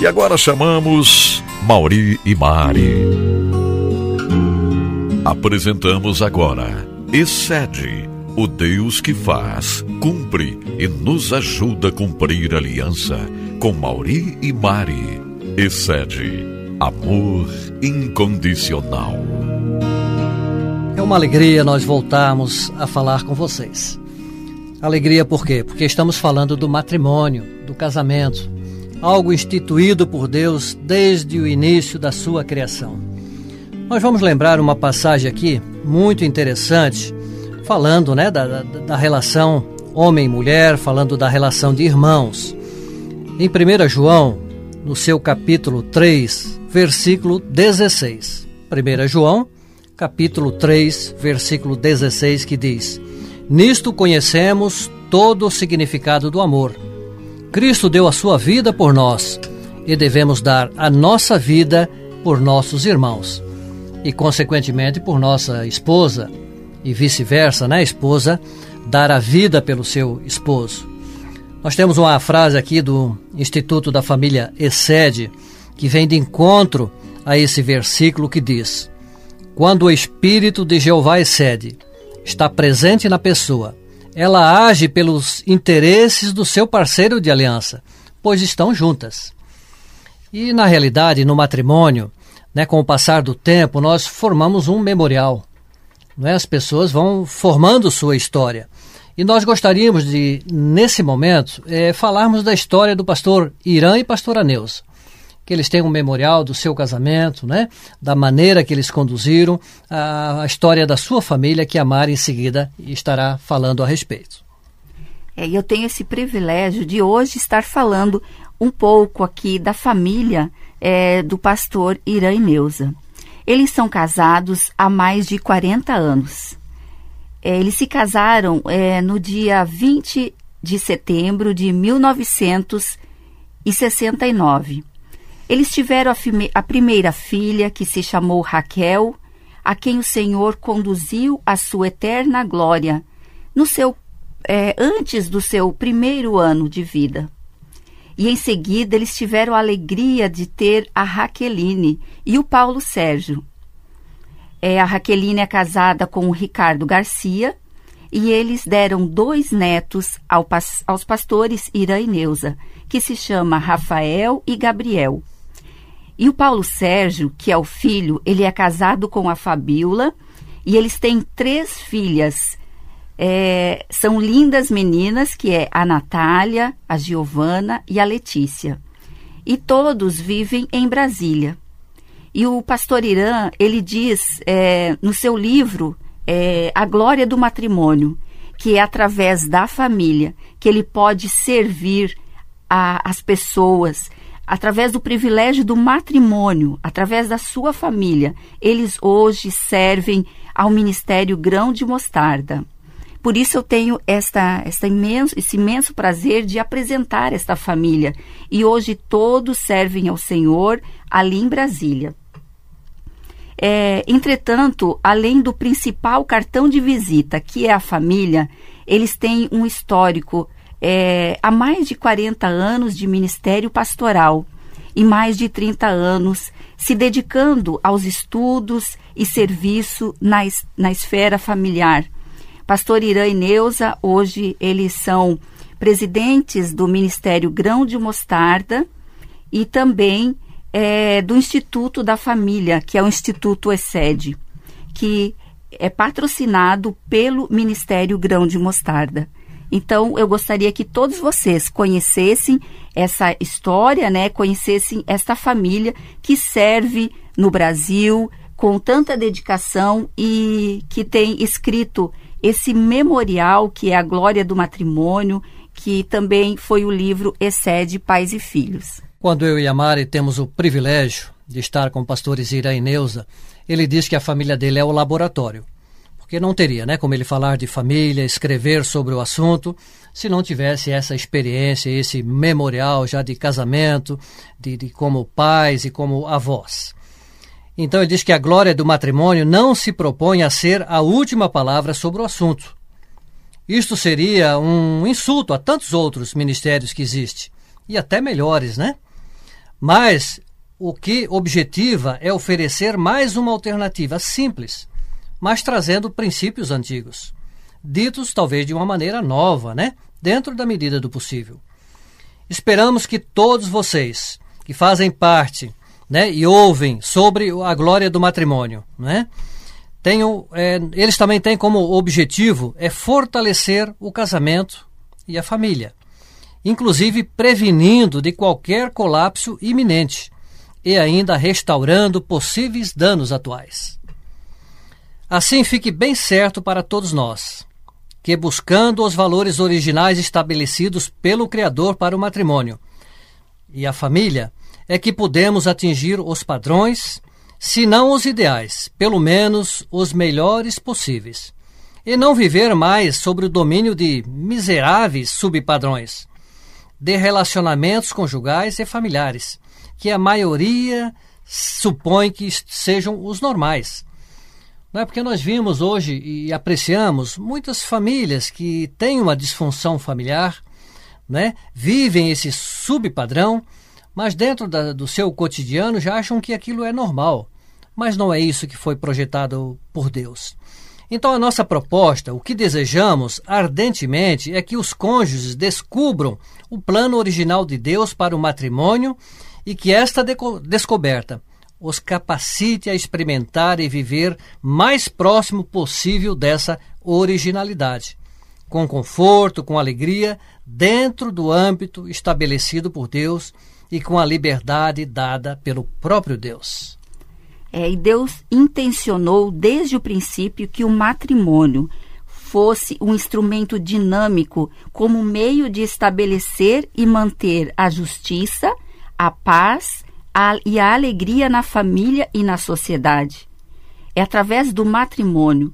E agora chamamos Mauri e Mari. Apresentamos agora Excede, o Deus que faz, cumpre e nos ajuda a cumprir a aliança com Mauri e Mari. Excede, amor incondicional. É uma alegria nós voltarmos a falar com vocês. Alegria por quê? Porque estamos falando do matrimônio, do casamento, algo instituído por Deus desde o início da sua criação. Nós vamos lembrar uma passagem aqui muito interessante, falando né, da, da, da relação homem e mulher, falando da relação de irmãos. Em 1 João, no seu capítulo 3, versículo 16. 1 João, capítulo 3, versículo 16, que diz: Nisto conhecemos todo o significado do amor Cristo deu a sua vida por nós e devemos dar a nossa vida por nossos irmãos e, consequentemente, por nossa esposa e vice-versa, né? Esposa dar a vida pelo seu esposo. Nós temos uma frase aqui do Instituto da Família Excede que vem de encontro a esse versículo que diz: Quando o Espírito de Jeová excede, está presente na pessoa ela age pelos interesses do seu parceiro de aliança, pois estão juntas. E na realidade, no matrimônio, né, com o passar do tempo, nós formamos um memorial. Né? As pessoas vão formando sua história. E nós gostaríamos de, nesse momento, é, falarmos da história do pastor Irã e pastora Neuza que eles têm um memorial do seu casamento, né? da maneira que eles conduziram, a, a história da sua família, que a Mari em seguida estará falando a respeito. É, eu tenho esse privilégio de hoje estar falando um pouco aqui da família é, do pastor Irã e Neuza. Eles são casados há mais de 40 anos. É, eles se casaram é, no dia 20 de setembro de 1969. Eles tiveram a, a primeira filha, que se chamou Raquel, a quem o Senhor conduziu à sua eterna glória, no seu é, antes do seu primeiro ano de vida. E em seguida eles tiveram a alegria de ter a Raqueline e o Paulo Sérgio. É, a Raqueline é casada com o Ricardo Garcia e eles deram dois netos ao, aos pastores Ira e Neuza, que se chama Rafael e Gabriel. E o Paulo Sérgio, que é o filho, ele é casado com a Fabiola e eles têm três filhas. É, são lindas meninas, que é a Natália, a Giovana e a Letícia. E todos vivem em Brasília. E o pastor Irã, ele diz é, no seu livro é, A Glória do Matrimônio, que é através da família que ele pode servir as pessoas através do privilégio do matrimônio, através da sua família, eles hoje servem ao Ministério Grão de Mostarda. Por isso eu tenho esta, esta imenso, esse imenso prazer de apresentar esta família. E hoje todos servem ao Senhor ali em Brasília. É, entretanto, além do principal cartão de visita, que é a família, eles têm um histórico é, há mais de 40 anos de ministério pastoral e mais de 30 anos se dedicando aos estudos e serviço na, na esfera familiar. Pastor Irã e Neuza, hoje eles são presidentes do Ministério Grão de Mostarda e também é, do Instituto da Família, que é o Instituto ESED, que é patrocinado pelo Ministério Grão de Mostarda. Então, eu gostaria que todos vocês conhecessem essa história, né? Conhecessem esta família que serve no Brasil com tanta dedicação e que tem escrito esse memorial que é a glória do matrimônio, que também foi o livro Excede Pais e Filhos. Quando eu e a Mari temos o privilégio de estar com o pastor Isira e Neuza, ele diz que a família dele é o laboratório porque não teria né, como ele falar de família, escrever sobre o assunto, se não tivesse essa experiência, esse memorial já de casamento, de, de como pais e como avós. Então ele diz que a glória do matrimônio não se propõe a ser a última palavra sobre o assunto. Isto seria um insulto a tantos outros ministérios que existem, e até melhores, né? Mas o que objetiva é oferecer mais uma alternativa simples, mas trazendo princípios antigos, ditos talvez de uma maneira nova, né? Dentro da medida do possível. Esperamos que todos vocês que fazem parte né, e ouvem sobre a glória do matrimônio, né, tenham, é, eles também têm como objetivo é fortalecer o casamento e a família, inclusive prevenindo de qualquer colapso iminente e ainda restaurando possíveis danos atuais. Assim fique bem certo para todos nós que, buscando os valores originais estabelecidos pelo Criador para o matrimônio e a família, é que podemos atingir os padrões, se não os ideais, pelo menos os melhores possíveis, e não viver mais sob o domínio de miseráveis subpadrões de relacionamentos conjugais e familiares, que a maioria supõe que sejam os normais. Não é porque nós vimos hoje e apreciamos muitas famílias que têm uma disfunção familiar, né? vivem esse subpadrão, mas dentro da, do seu cotidiano já acham que aquilo é normal. Mas não é isso que foi projetado por Deus. Então, a nossa proposta, o que desejamos ardentemente, é que os cônjuges descubram o plano original de Deus para o matrimônio e que esta descoberta os capacite a experimentar e viver mais próximo possível dessa originalidade, com conforto, com alegria, dentro do âmbito estabelecido por Deus e com a liberdade dada pelo próprio Deus. É, e Deus intencionou desde o princípio que o matrimônio fosse um instrumento dinâmico como meio de estabelecer e manter a justiça, a paz a, e a alegria na família e na sociedade. É através do matrimônio.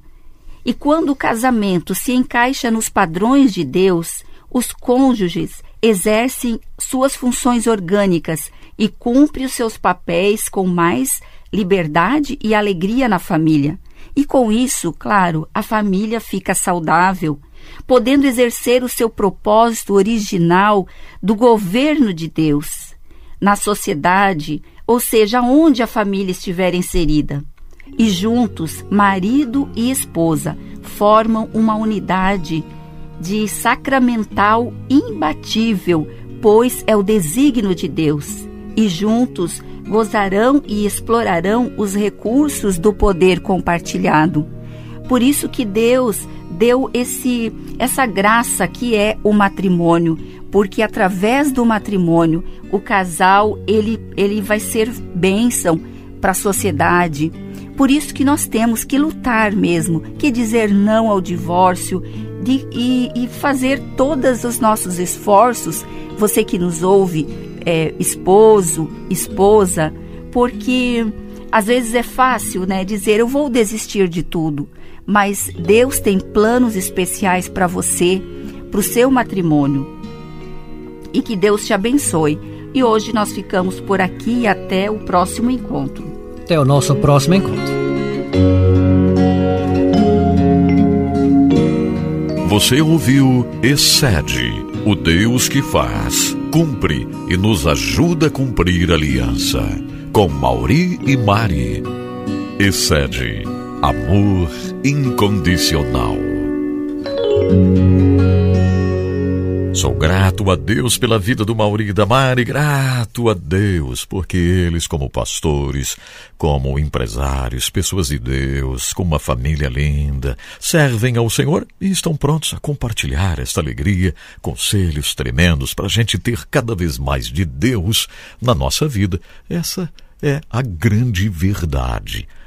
E quando o casamento se encaixa nos padrões de Deus, os cônjuges exercem suas funções orgânicas e cumprem os seus papéis com mais liberdade e alegria na família. E com isso, claro, a família fica saudável, podendo exercer o seu propósito original do governo de Deus na sociedade, ou seja, onde a família estiver inserida. E juntos, marido e esposa formam uma unidade de sacramental imbatível, pois é o desígnio de Deus. E juntos gozarão e explorarão os recursos do poder compartilhado. Por isso que Deus deu esse essa graça que é o matrimônio, porque através do matrimônio o casal ele ele vai ser bênção para a sociedade. Por isso que nós temos que lutar mesmo, que dizer não ao divórcio de, e, e fazer todos os nossos esforços, você que nos ouve, é, esposo, esposa, porque às vezes é fácil, né, dizer eu vou desistir de tudo, mas Deus tem planos especiais para você, para o seu matrimônio. E que Deus te abençoe. E hoje nós ficamos por aqui até o próximo encontro. Até o nosso próximo encontro. Você ouviu Excede, o Deus que faz, cumpre e nos ajuda a cumprir a aliança. Com Mauri e Mari. Excede, amor incondicional. Sou grato a Deus pela vida do Mauri e da Mari, grato a Deus, porque eles, como pastores, como empresários, pessoas de Deus, com uma família linda, servem ao Senhor e estão prontos a compartilhar esta alegria, conselhos tremendos para a gente ter cada vez mais de Deus na nossa vida. Essa é a grande verdade.